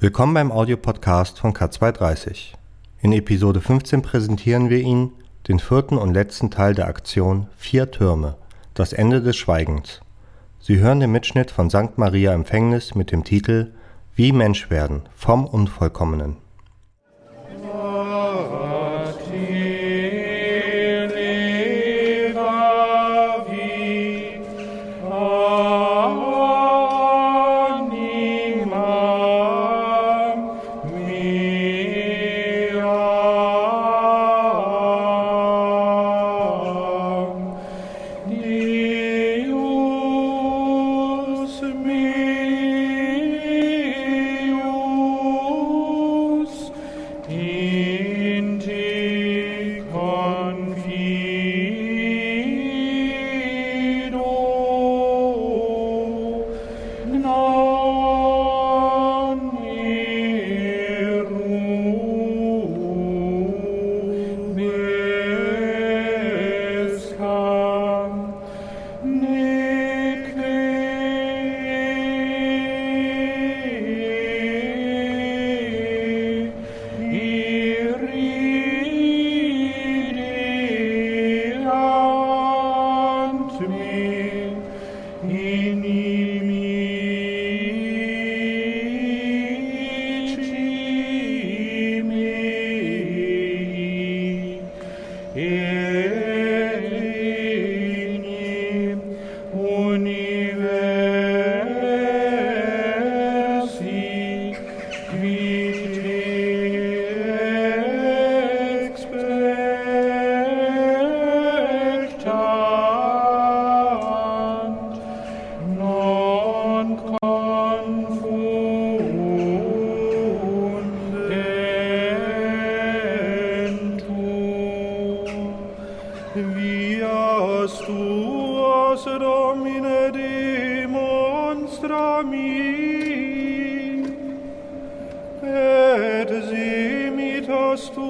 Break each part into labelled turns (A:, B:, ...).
A: Willkommen beim Audiopodcast von K230. In Episode 15 präsentieren wir Ihnen den vierten und letzten Teil der Aktion Vier Türme, das Ende des Schweigens. Sie hören den Mitschnitt von St. Maria Empfängnis mit dem Titel Wie Mensch werden vom Unvollkommenen.
B: vias tuas domine demonstra mi et simitas tuas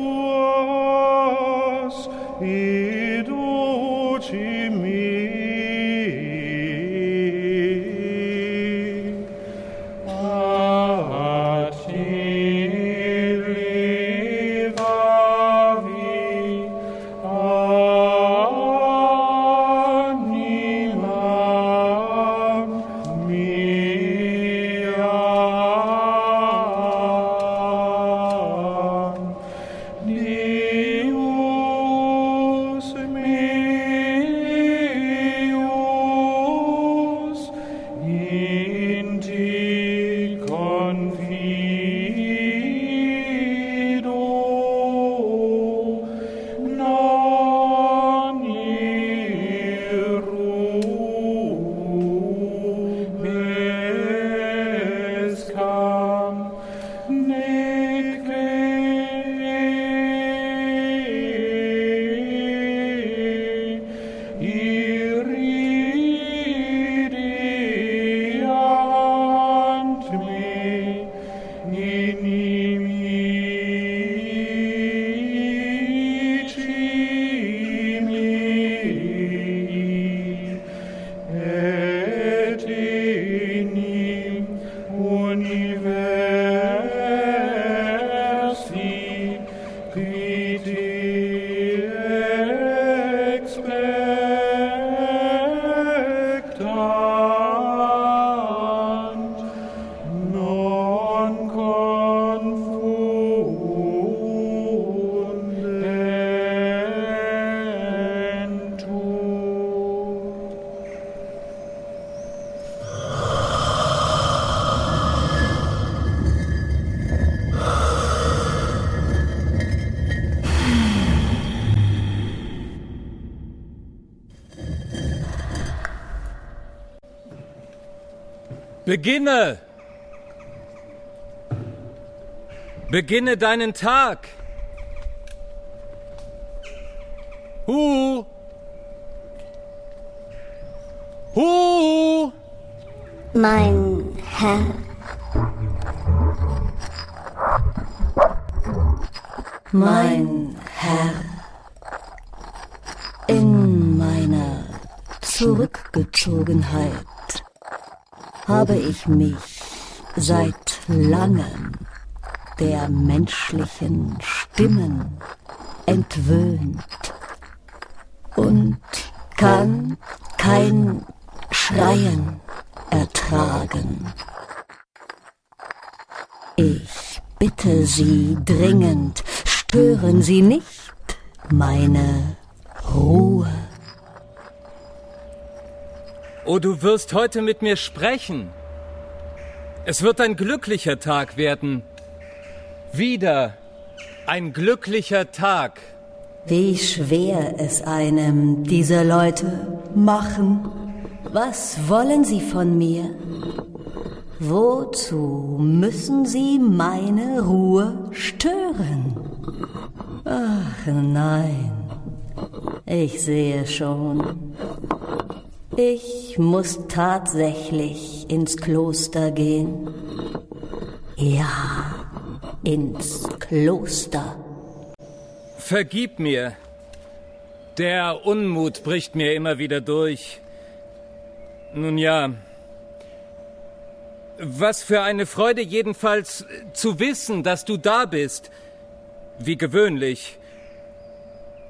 C: Beginne! Beginne deinen Tag! Hu! Hu!
D: Mein Herr,
E: mein Herr, in meiner Zurückgezogenheit habe ich mich seit langem der menschlichen Stimmen entwöhnt und kann kein Schreien ertragen. Ich bitte Sie dringend, stören Sie nicht meine Ruhe.
C: Oh, du wirst heute mit mir sprechen. Es wird ein glücklicher Tag werden. Wieder ein glücklicher Tag.
E: Wie schwer es einem diese Leute machen. Was wollen sie von mir? Wozu müssen sie meine Ruhe stören? Ach nein, ich sehe schon. Ich muss tatsächlich ins Kloster gehen. Ja, ins Kloster.
C: Vergib mir. Der Unmut bricht mir immer wieder durch. Nun ja. Was für eine Freude jedenfalls zu wissen, dass du da bist. Wie gewöhnlich.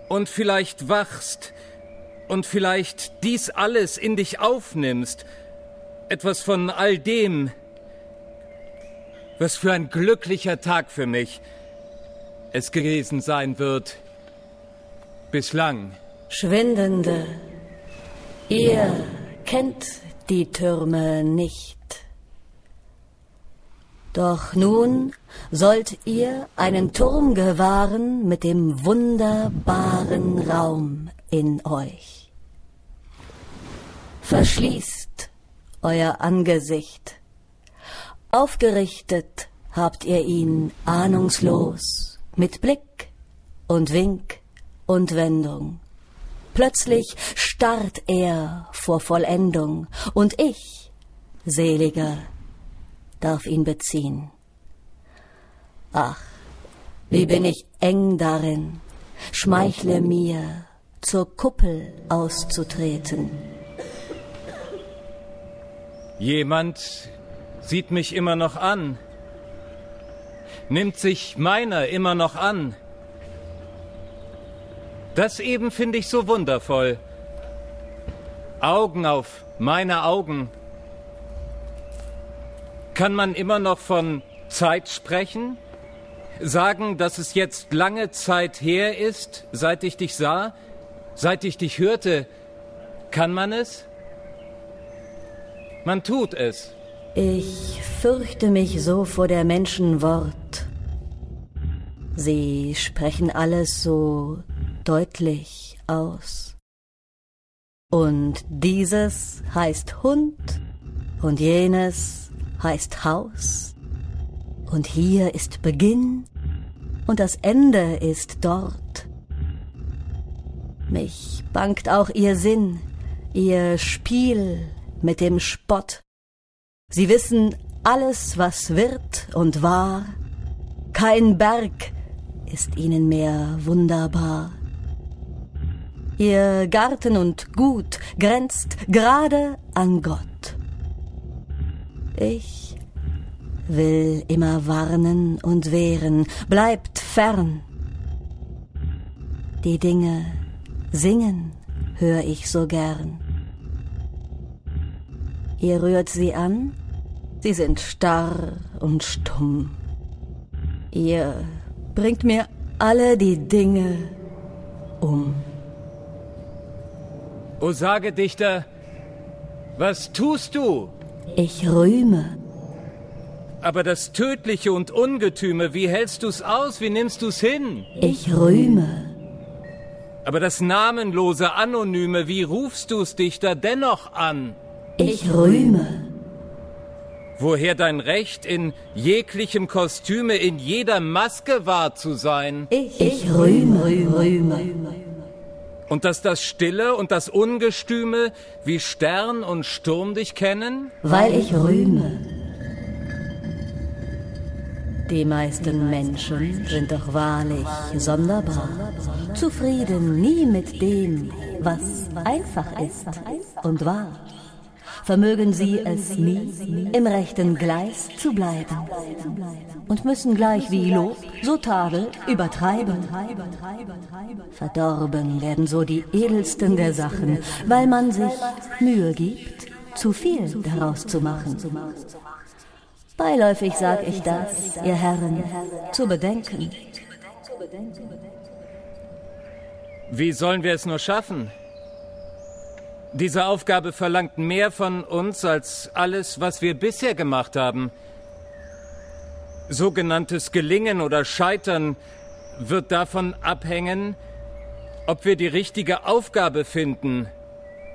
C: Und vielleicht wachst. Und vielleicht dies alles in dich aufnimmst. Etwas von all dem. Was für ein glücklicher Tag für mich es gewesen sein wird. Bislang.
E: Schwindende, ihr kennt die Türme nicht. Doch nun sollt ihr einen Turm gewahren mit dem wunderbaren Raum in euch. Verschließt euer Angesicht. Aufgerichtet habt ihr ihn ahnungslos mit Blick und Wink und Wendung. Plötzlich starrt er vor Vollendung, und ich, seliger, darf ihn beziehen. Ach, wie bin ich eng darin, schmeichle mir, zur Kuppel auszutreten.
C: Jemand sieht mich immer noch an, nimmt sich meiner immer noch an. Das eben finde ich so wundervoll. Augen auf meine Augen. Kann man immer noch von Zeit sprechen? Sagen, dass es jetzt lange Zeit her ist, seit ich dich sah, seit ich dich hörte. Kann man es? Man tut es.
E: Ich fürchte mich so vor der Menschen Wort. Sie sprechen alles so deutlich aus. Und dieses heißt Hund und jenes heißt Haus. Und hier ist Beginn und das Ende ist dort. Mich bangt auch ihr Sinn, ihr Spiel mit dem Spott. Sie wissen alles, was wird und war. Kein Berg ist ihnen mehr wunderbar. Ihr Garten und Gut grenzt gerade an Gott. Ich will immer warnen und wehren, bleibt fern. Die Dinge singen hör ich so gern. Ihr rührt sie an, sie sind starr und stumm. Ihr bringt mir alle die Dinge um.
C: O sage Dichter, was tust du?
E: Ich rühme,
C: Aber das Tödliche und Ungetüme, wie hältst du's aus? Wie nimmst du's hin?
E: ich rühme,
C: Aber das Namenlose, Anonyme, wie rufst du's Dichter dennoch an?
E: Ich rühme,
C: Woher dein Recht, in jeglichem Kostüme, in jeder Maske wahr zu sein?
E: ich rühme, rühme.
C: Und dass das Stille und das Ungestüme wie Stern und Sturm dich kennen?
E: weil ich rühme. Die meisten Menschen sind doch wahrlich sonderbar, zufrieden nie mit dem, was einfach ist und wahr. Vermögen sie es nie, im rechten Gleis zu bleiben und müssen gleich wie Lob, so Tadel übertreiben. Verdorben werden so die edelsten der Sachen, weil man sich Mühe gibt, zu viel daraus zu machen. Beiläufig sag ich das, ihr Herren, zu bedenken.
C: Wie sollen wir es nur schaffen? Diese Aufgabe verlangt mehr von uns als alles, was wir bisher gemacht haben. Sogenanntes Gelingen oder Scheitern wird davon abhängen, ob wir die richtige Aufgabe finden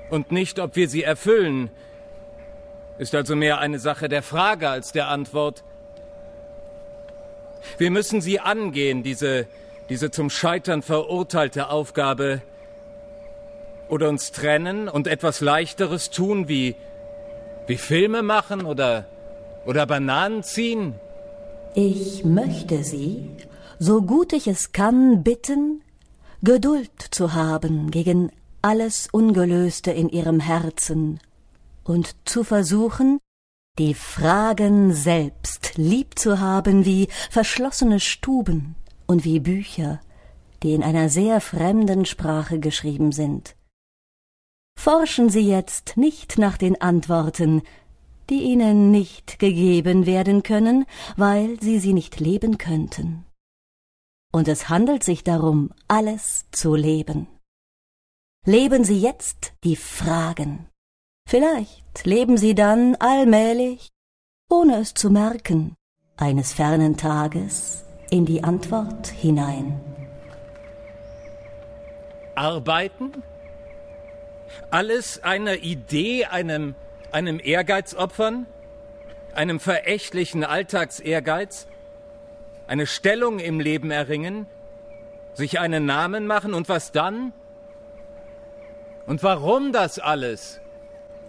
C: und nicht, ob wir sie erfüllen. Ist also mehr eine Sache der Frage als der Antwort. Wir müssen sie angehen, diese, diese zum Scheitern verurteilte Aufgabe, oder uns trennen und etwas Leichteres tun, wie, wie Filme machen oder, oder Bananen ziehen?
E: Ich möchte Sie, so gut ich es kann, bitten, Geduld zu haben gegen alles Ungelöste in Ihrem Herzen und zu versuchen, die Fragen selbst lieb zu haben wie verschlossene Stuben und wie Bücher, die in einer sehr fremden Sprache geschrieben sind. Forschen Sie jetzt nicht nach den Antworten, die Ihnen nicht gegeben werden können, weil Sie sie nicht leben könnten. Und es handelt sich darum, alles zu leben. Leben Sie jetzt die Fragen. Vielleicht leben Sie dann allmählich, ohne es zu merken, eines fernen Tages in die Antwort hinein.
C: Arbeiten? Alles einer Idee, einem, einem Ehrgeiz opfern? Einem verächtlichen Alltagsehrgeiz? Eine Stellung im Leben erringen? Sich einen Namen machen und was dann? Und warum das alles?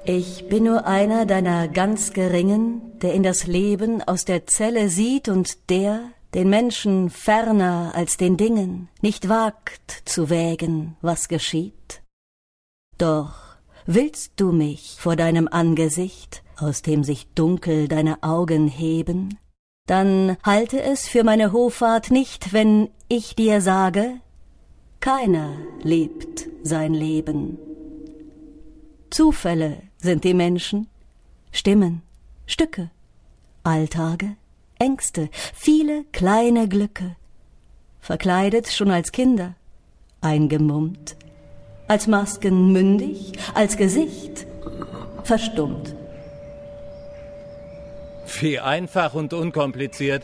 E: Ich bin nur einer deiner ganz geringen, der in das Leben aus der Zelle sieht und der, den Menschen ferner als den Dingen, nicht wagt zu wägen, was geschieht. Doch willst du mich vor deinem Angesicht, aus dem sich dunkel deine Augen heben, dann halte es für meine Hoffart nicht, wenn ich dir sage, keiner lebt sein Leben. Zufälle sind die Menschen, Stimmen, Stücke, Alltage, Ängste, viele kleine Glücke, verkleidet schon als Kinder, eingemummt, als Masken mündig, als Gesicht verstummt.
C: Wie einfach und unkompliziert.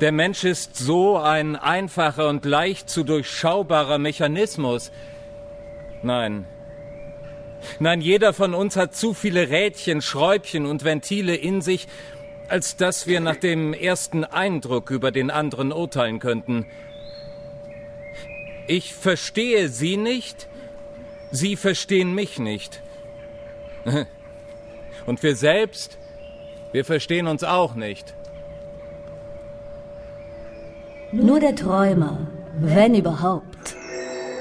C: Der Mensch ist so ein einfacher und leicht zu durchschaubarer Mechanismus. Nein, Nein, jeder von uns hat zu viele Rädchen, Schräubchen und Ventile in sich, als dass wir nach dem ersten Eindruck über den anderen urteilen könnten. Ich verstehe Sie nicht, Sie verstehen mich nicht. Und wir selbst, wir verstehen uns auch nicht.
E: Nur der Träumer, wenn überhaupt,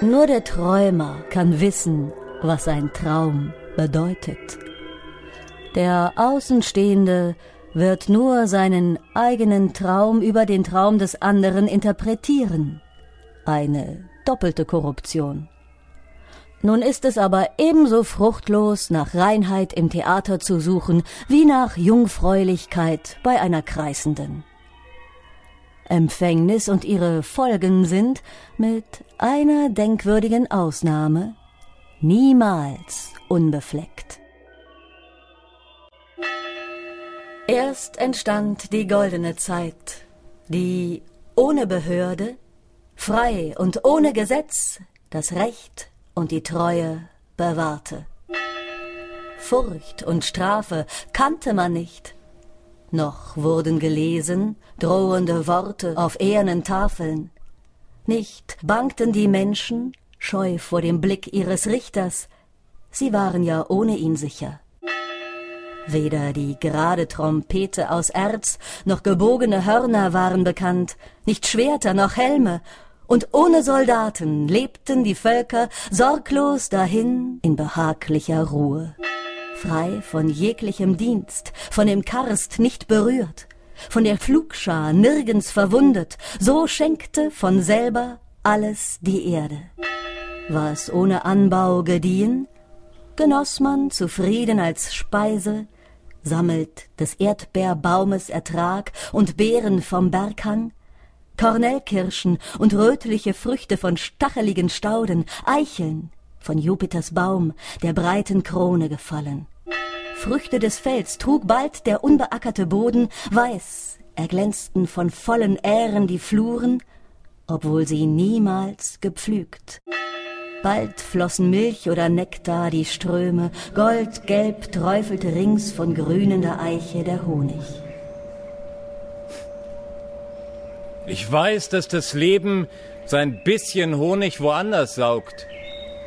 E: nur der Träumer kann wissen, was ein Traum bedeutet. Der Außenstehende wird nur seinen eigenen Traum über den Traum des anderen interpretieren. Eine doppelte Korruption. Nun ist es aber ebenso fruchtlos, nach Reinheit im Theater zu suchen, wie nach Jungfräulichkeit bei einer Kreisenden. Empfängnis und ihre Folgen sind, mit einer denkwürdigen Ausnahme, niemals unbefleckt. Erst entstand die goldene Zeit, die ohne Behörde, frei und ohne Gesetz das Recht und die Treue bewahrte. Furcht und Strafe kannte man nicht, noch wurden gelesen drohende Worte auf ehernen Tafeln, nicht bangten die Menschen scheu vor dem Blick ihres Richters. Sie waren ja ohne ihn sicher. Weder die gerade Trompete aus Erz noch gebogene Hörner waren bekannt, nicht Schwerter noch Helme, und ohne Soldaten lebten die Völker sorglos dahin in behaglicher Ruhe. frei von jeglichem Dienst, von dem Karst nicht berührt, von der Flugschar nirgends verwundet, so schenkte von selber alles die Erde. War es ohne Anbau gediehen, genoss man zufrieden als Speise, sammelt des Erdbeerbaumes Ertrag und Beeren vom Berghang, Kornellkirschen und rötliche Früchte von stacheligen Stauden, Eicheln von Jupiters Baum, der breiten Krone gefallen. Früchte des Felds trug bald der unbeackerte Boden, weiß erglänzten von vollen Ähren die Fluren, obwohl sie niemals gepflügt. Bald flossen Milch oder Nektar die Ströme, goldgelb träufelte rings von grünender Eiche der Honig.
C: Ich weiß, dass das Leben sein bisschen Honig woanders saugt.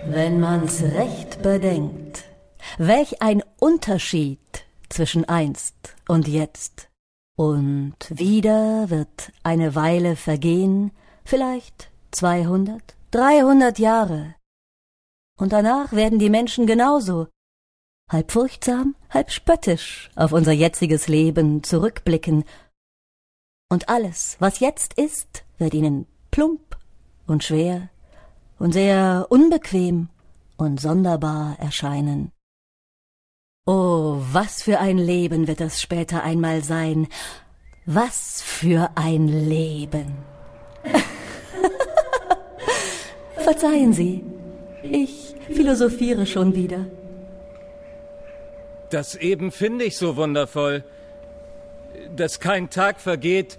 E: Wenn man's recht bedenkt, welch ein Unterschied zwischen einst und jetzt. Und wieder wird eine Weile vergehen, vielleicht zweihundert, dreihundert Jahre. Und danach werden die Menschen genauso, halb furchtsam, halb spöttisch auf unser jetziges Leben zurückblicken und alles, was jetzt ist, wird ihnen plump und schwer und sehr unbequem und sonderbar erscheinen. Oh, was für ein Leben wird es später einmal sein. Was für ein Leben. Verzeihen Sie, ich philosophiere schon wieder.
C: Das eben finde ich so wundervoll dass kein Tag vergeht,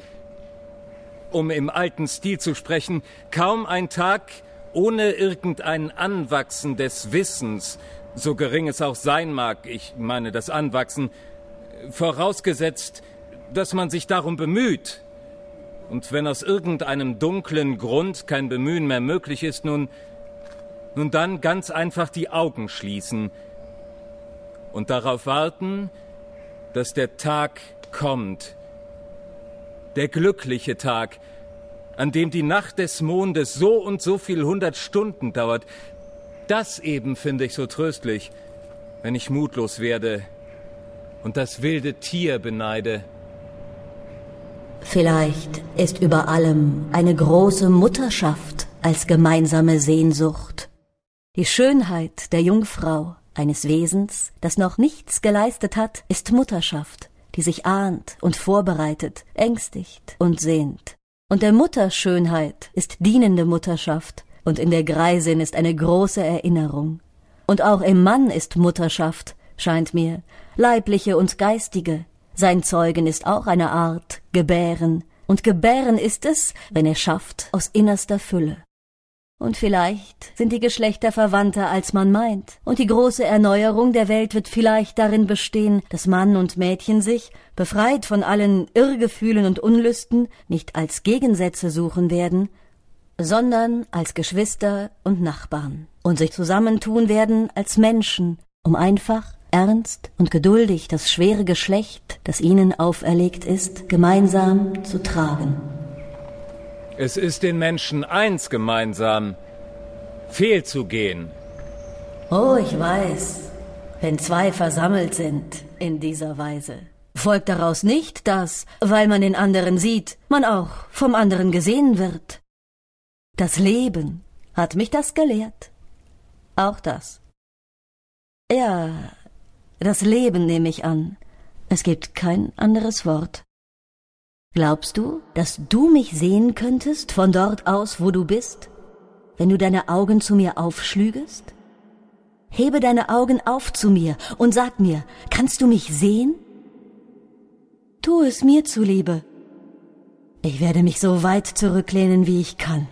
C: um im alten Stil zu sprechen, kaum ein Tag ohne irgendein Anwachsen des Wissens, so gering es auch sein mag, ich meine das Anwachsen, vorausgesetzt, dass man sich darum bemüht. Und wenn aus irgendeinem dunklen Grund kein Bemühen mehr möglich ist, nun, nun dann ganz einfach die Augen schließen und darauf warten, dass der Tag kommt. Der glückliche Tag, an dem die Nacht des Mondes so und so viel hundert Stunden dauert, das eben finde ich so tröstlich, wenn ich mutlos werde und das wilde Tier beneide.
E: Vielleicht ist über allem eine große Mutterschaft als gemeinsame Sehnsucht. Die Schönheit der Jungfrau, eines Wesens, das noch nichts geleistet hat, ist Mutterschaft die sich ahnt und vorbereitet, ängstigt und sehnt. Und der Mutter Schönheit ist dienende Mutterschaft, und in der Greisin ist eine große Erinnerung. Und auch im Mann ist Mutterschaft, scheint mir, leibliche und geistige. Sein Zeugen ist auch eine Art Gebären, und Gebären ist es, wenn er schafft, aus innerster Fülle. Und vielleicht sind die Geschlechter verwandter, als man meint. Und die große Erneuerung der Welt wird vielleicht darin bestehen, dass Mann und Mädchen sich, befreit von allen Irrgefühlen und Unlüsten, nicht als Gegensätze suchen werden, sondern als Geschwister und Nachbarn und sich zusammentun werden als Menschen, um einfach, ernst und geduldig das schwere Geschlecht, das ihnen auferlegt ist, gemeinsam zu tragen.
C: Es ist den Menschen eins gemeinsam, fehlzugehen.
E: Oh, ich weiß, wenn zwei versammelt sind in dieser Weise. Folgt daraus nicht, dass, weil man den anderen sieht, man auch vom anderen gesehen wird. Das Leben hat mich das gelehrt. Auch das. Ja, das Leben nehme ich an. Es gibt kein anderes Wort. Glaubst du, dass du mich sehen könntest von dort aus, wo du bist, wenn du deine Augen zu mir aufschlügest? Hebe deine Augen auf zu mir und sag mir, kannst du mich sehen? Tu es mir zuliebe. Ich werde mich so weit zurücklehnen, wie ich kann.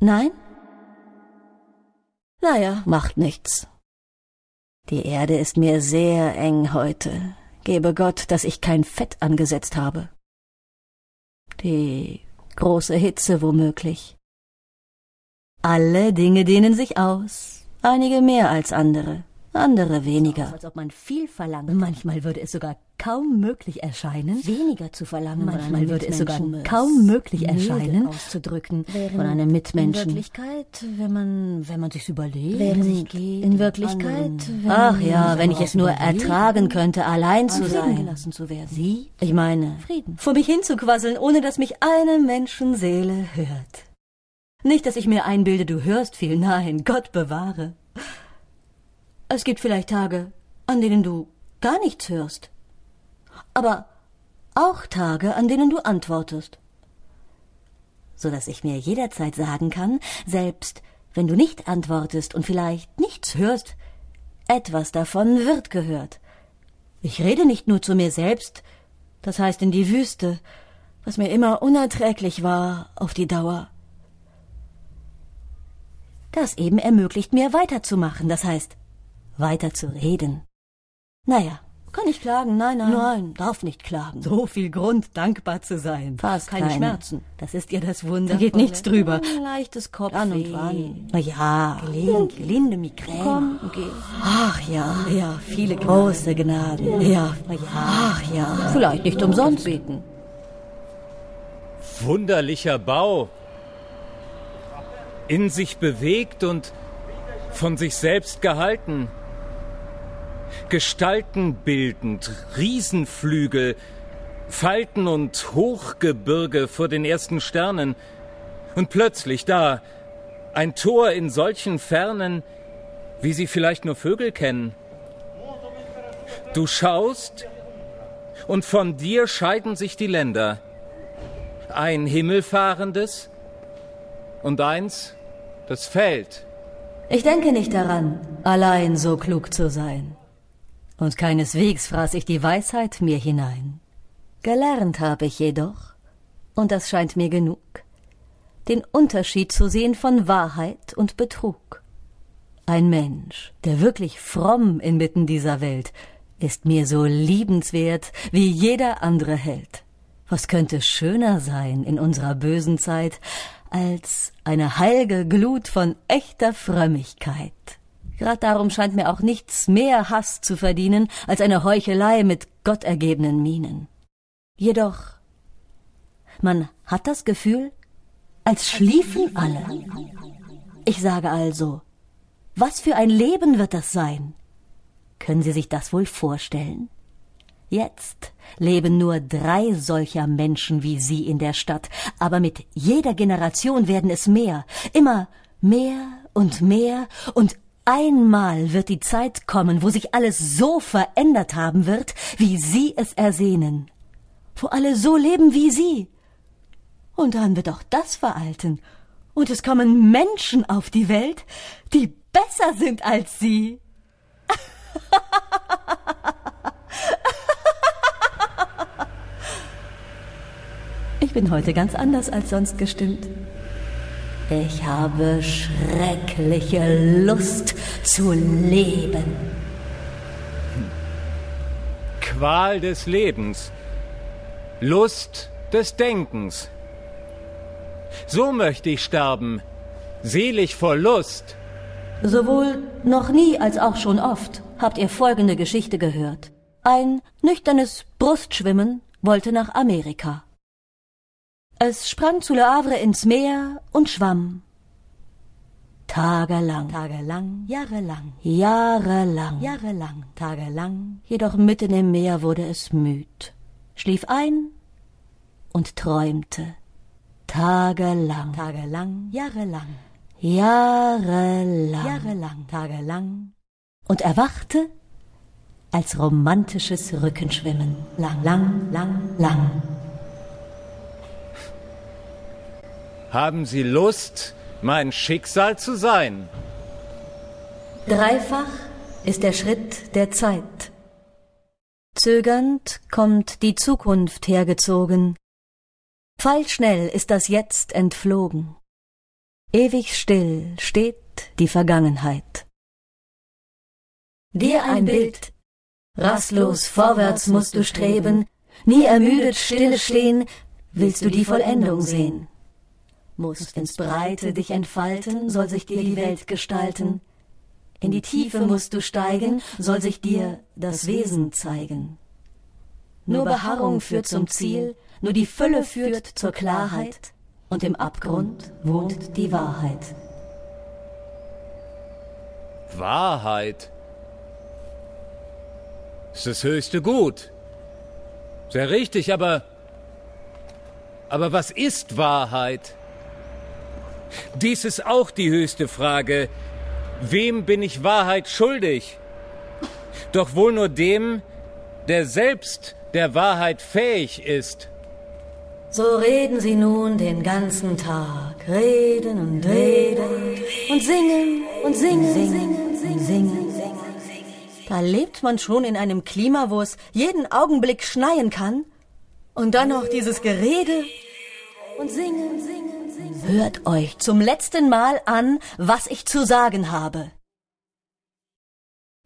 E: Nein? Naja, macht nichts. Die Erde ist mir sehr eng heute. Gebe Gott, dass ich kein Fett angesetzt habe. Die große Hitze womöglich. Alle Dinge dehnen sich aus, einige mehr als andere, andere weniger.
F: Als ob man viel verlangt.
E: Manchmal würde es sogar kaum möglich erscheinen,
F: Weniger zu verlangen.
E: manchmal würde es sogar kaum möglich erscheinen,
F: auszudrücken. von einem
E: In
F: Mitmenschen.
E: Wirklichkeit, wenn man, wenn man sich's überlegt,
F: Während
E: sich geht,
F: in Wirklichkeit, wenn
E: ach ja, wenn ich es nur ertragen könnte, allein zu sein,
F: zu werden.
E: Sie, ich meine,
F: Frieden.
E: vor mich hinzuquasseln, ohne dass mich eine Menschenseele hört. Nicht, dass ich mir einbilde, du hörst viel, nein, Gott bewahre. Es gibt vielleicht Tage, an denen du gar nichts hörst. Aber auch Tage, an denen du antwortest. So dass ich mir jederzeit sagen kann, selbst wenn du nicht antwortest und vielleicht nichts hörst, etwas davon wird gehört. Ich rede nicht nur zu mir selbst, das heißt in die Wüste, was mir immer unerträglich war auf die Dauer. Das eben ermöglicht mir weiterzumachen, das heißt weiterzureden. Naja, kann ich klagen? Nein, nein. Nein, darf nicht klagen. So viel Grund, dankbar zu sein.
F: Fast
E: keine,
F: keine.
E: Schmerzen. Das ist ja das Wunder.
F: Da geht nichts drüber.
E: Ein leichtes Kopfweh.
F: Dann und wann.
E: Na ja, gelinde, gelinde Migräne.
F: Komm, geh.
E: Ach ja, ja, viele große Gnade. Ja, na ja. Ach ja.
F: Vielleicht nicht umsonst beten.
C: Wunderlicher Bau. In sich bewegt und von sich selbst gehalten. Gestalten bildend, Riesenflügel, Falten und Hochgebirge vor den ersten Sternen. Und plötzlich da, ein Tor in solchen Fernen, wie sie vielleicht nur Vögel kennen. Du schaust, und von dir scheiden sich die Länder. Ein himmelfahrendes und eins, das fällt.
E: Ich denke nicht daran, allein so klug zu sein. Und keineswegs fraß ich die Weisheit mir hinein. Gelernt habe ich jedoch, und das scheint mir genug, den Unterschied zu sehen von Wahrheit und Betrug. Ein Mensch, der wirklich fromm inmitten dieser Welt, ist mir so liebenswert wie jeder andere Held. Was könnte schöner sein in unserer bösen Zeit als eine heilge Glut von echter Frömmigkeit? Grad darum scheint mir auch nichts mehr Hass zu verdienen als eine Heuchelei mit gottergebenen Mienen. Jedoch, man hat das Gefühl, als schliefen alle. Ich sage also, was für ein Leben wird das sein? Können Sie sich das wohl vorstellen? Jetzt leben nur drei solcher Menschen wie Sie in der Stadt, aber mit jeder Generation werden es mehr, immer mehr und mehr, und einmal wird die Zeit kommen, wo sich alles so verändert haben wird, wie Sie es ersehnen, wo alle so leben wie Sie. Und dann wird auch das veralten, und es kommen Menschen auf die Welt, die besser sind als Sie. Ich bin heute ganz anders als sonst gestimmt. Ich habe schreckliche Lust zu leben.
C: Qual des Lebens. Lust des Denkens. So möchte ich sterben, selig vor Lust.
E: Sowohl noch nie als auch schon oft habt ihr folgende Geschichte gehört. Ein nüchternes Brustschwimmen wollte nach Amerika. Es sprang zu Le Havre ins Meer und schwamm. Tagelang, tagelang, jahrelang, jahrelang, jahrelang, tagelang. Jedoch mitten im Meer wurde es müd, schlief ein und träumte. Tagelang, tagelang, jahrelang, jahrelang, jahrelang, tagelang. Und erwachte als romantisches Rückenschwimmen. Lang, lang, lang, lang.
C: Haben Sie Lust, mein Schicksal zu sein?
E: Dreifach ist der Schritt der Zeit. Zögernd kommt die Zukunft hergezogen. Pfeilschnell ist das Jetzt entflogen. Ewig still steht die Vergangenheit. Dir ein Bild. Rastlos vorwärts musst du streben, nie ermüdet stille stehen, willst du die Vollendung sehen. Musst ins Breite dich entfalten, soll sich dir die Welt gestalten. In die Tiefe musst du steigen, soll sich dir das Wesen zeigen. Nur Beharrung führt zum Ziel, nur die Fülle führt zur Klarheit, und im Abgrund wohnt die Wahrheit.
C: Wahrheit. Ist das höchste Gut. Sehr richtig, aber. Aber was ist Wahrheit? Dies ist auch die höchste Frage. Wem bin ich Wahrheit schuldig? Doch wohl nur dem, der selbst der Wahrheit fähig ist.
E: So reden sie nun den ganzen Tag, reden und reden und singen und singen, singen, singen, singen. Da lebt man schon in einem Klima, wo es jeden Augenblick schneien kann. Und dann noch dieses Gerede und singen, singen, singen. Hört euch zum letzten Mal an, was ich zu sagen habe.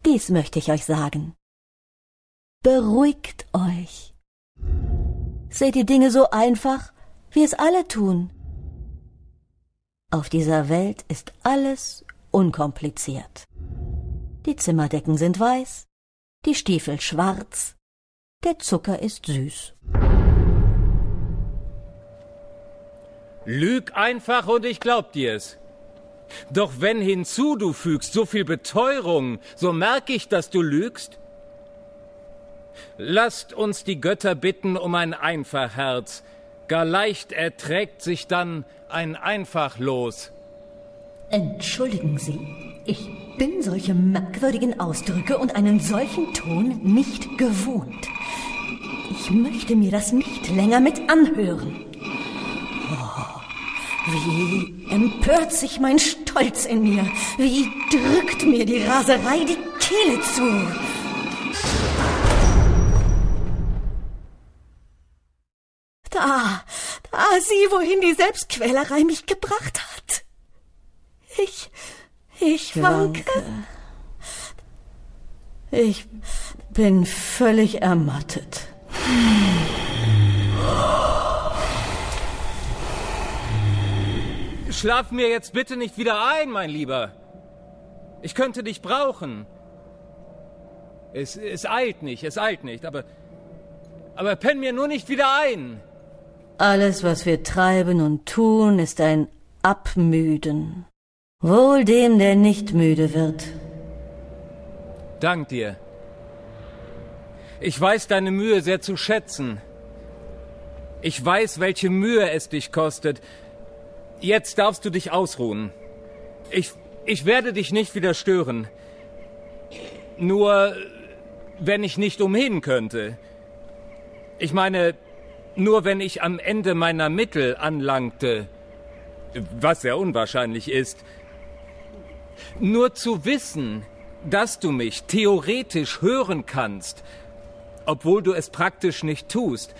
E: Dies möchte ich euch sagen. Beruhigt euch. Seht die Dinge so einfach, wie es alle tun. Auf dieser Welt ist alles unkompliziert. Die Zimmerdecken sind weiß, die Stiefel schwarz, der Zucker ist süß.
C: Lüg einfach und ich glaub dir's. Doch wenn hinzu du fügst so viel Beteuerung, so merk ich, dass du lügst. Lasst uns die Götter bitten um ein Einfachherz, gar leicht erträgt sich dann ein Einfachlos.
E: Entschuldigen Sie, ich bin solche merkwürdigen Ausdrücke und einen solchen Ton nicht gewohnt. Ich möchte mir das nicht länger mit anhören. Wie empört sich mein Stolz in mir, wie drückt mir die Raserei die Kehle zu. Da, da sieh, wohin die Selbstquälerei mich gebracht hat. Ich, ich wanke. Ich bin völlig ermattet.
C: Schlaf mir jetzt bitte nicht wieder ein, mein Lieber. Ich könnte dich brauchen. Es, es eilt nicht, es eilt nicht, aber. Aber penn mir nur nicht wieder ein.
E: Alles, was wir treiben und tun, ist ein Abmüden. Wohl dem, der nicht müde wird.
C: Dank dir. Ich weiß deine Mühe sehr zu schätzen. Ich weiß, welche Mühe es dich kostet. Jetzt darfst du dich ausruhen. Ich, ich werde dich nicht wieder stören. Nur, wenn ich nicht umhin könnte. Ich meine, nur wenn ich am Ende meiner Mittel anlangte, was sehr unwahrscheinlich ist, nur zu wissen, dass du mich theoretisch hören kannst, obwohl du es praktisch nicht tust,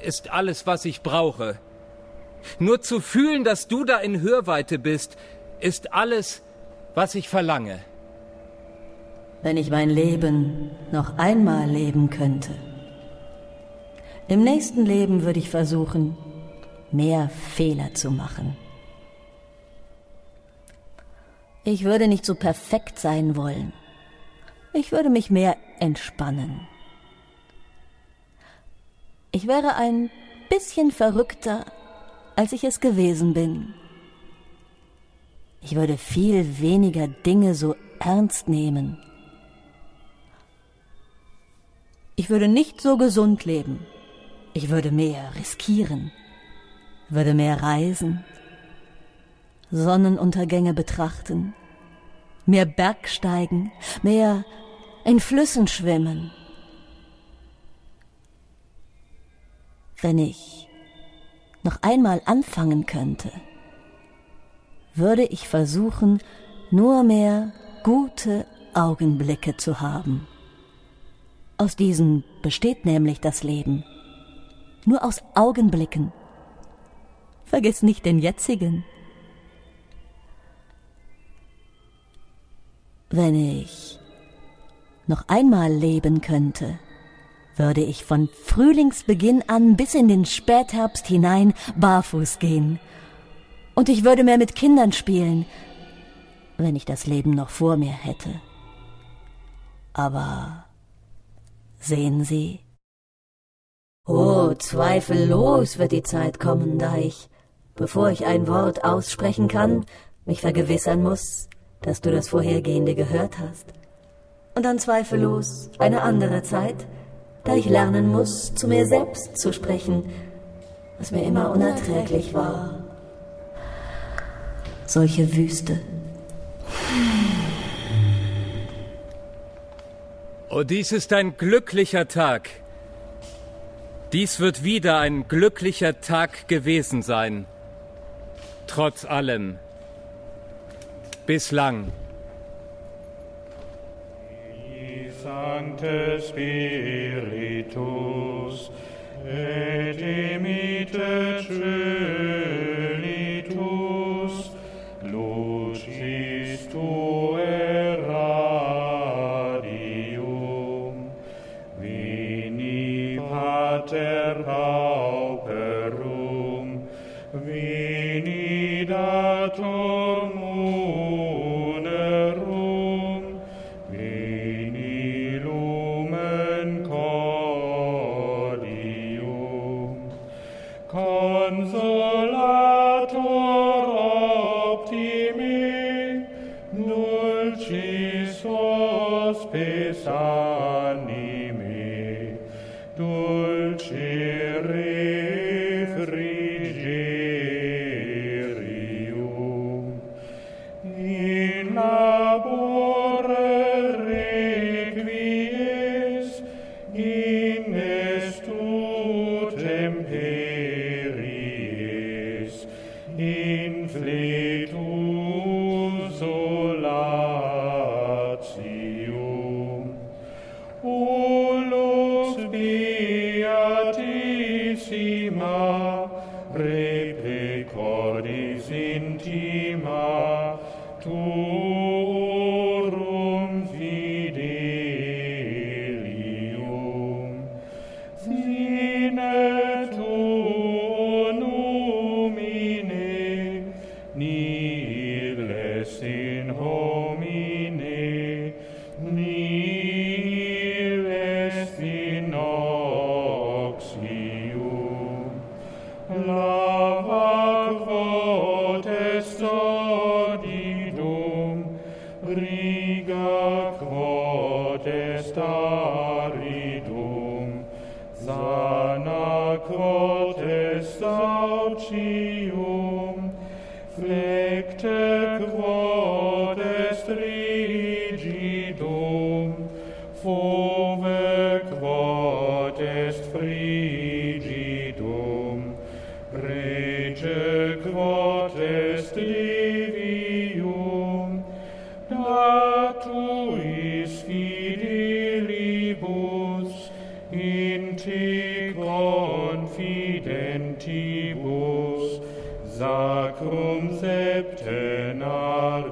C: ist alles, was ich brauche. Nur zu fühlen, dass du da in Hörweite bist, ist alles, was ich verlange.
E: Wenn ich mein Leben noch einmal leben könnte. Im nächsten Leben würde ich versuchen, mehr Fehler zu machen. Ich würde nicht so perfekt sein wollen. Ich würde mich mehr entspannen. Ich wäre ein bisschen verrückter, als ich es gewesen bin. Ich würde viel weniger Dinge so ernst nehmen. Ich würde nicht so gesund leben. Ich würde mehr riskieren, würde mehr reisen, Sonnenuntergänge betrachten, mehr Bergsteigen, mehr in Flüssen schwimmen. Wenn ich noch einmal anfangen könnte, würde ich versuchen, nur mehr gute Augenblicke zu haben. Aus diesen besteht nämlich das Leben. Nur aus Augenblicken. Vergiss nicht den jetzigen. Wenn ich noch einmal leben könnte, würde ich von Frühlingsbeginn an bis in den Spätherbst hinein barfuß gehen. Und ich würde mehr mit Kindern spielen. wenn ich das Leben noch vor mir hätte. Aber sehen Sie? Oh, zweifellos wird die Zeit kommen, da ich, bevor ich ein Wort aussprechen kann, mich vergewissern muss, dass du das Vorhergehende gehört hast. Und dann zweifellos eine andere Zeit, da ich lernen muss, zu mir selbst zu sprechen, was mir immer unerträglich war. Solche Wüste.
C: Oh, dies ist ein glücklicher Tag. Dies wird wieder ein glücklicher Tag gewesen sein. Trotz allem. Bislang.
B: Sancte Spiritus, et imite Trinitus, comes on.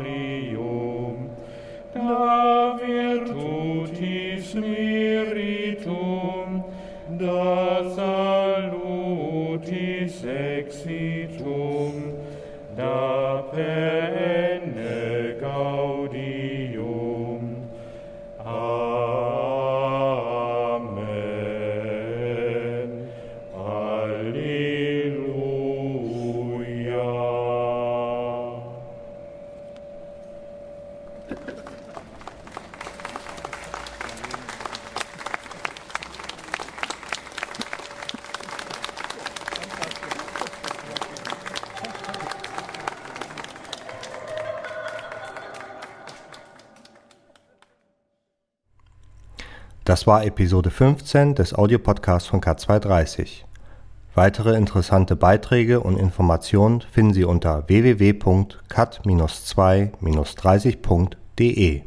B: Marium, da virtutis meritum, da salutis exitum, da
A: Das war Episode 15 des Audiopodcasts von K230. Weitere interessante Beiträge und Informationen finden Sie unter www.cat-2-30.de.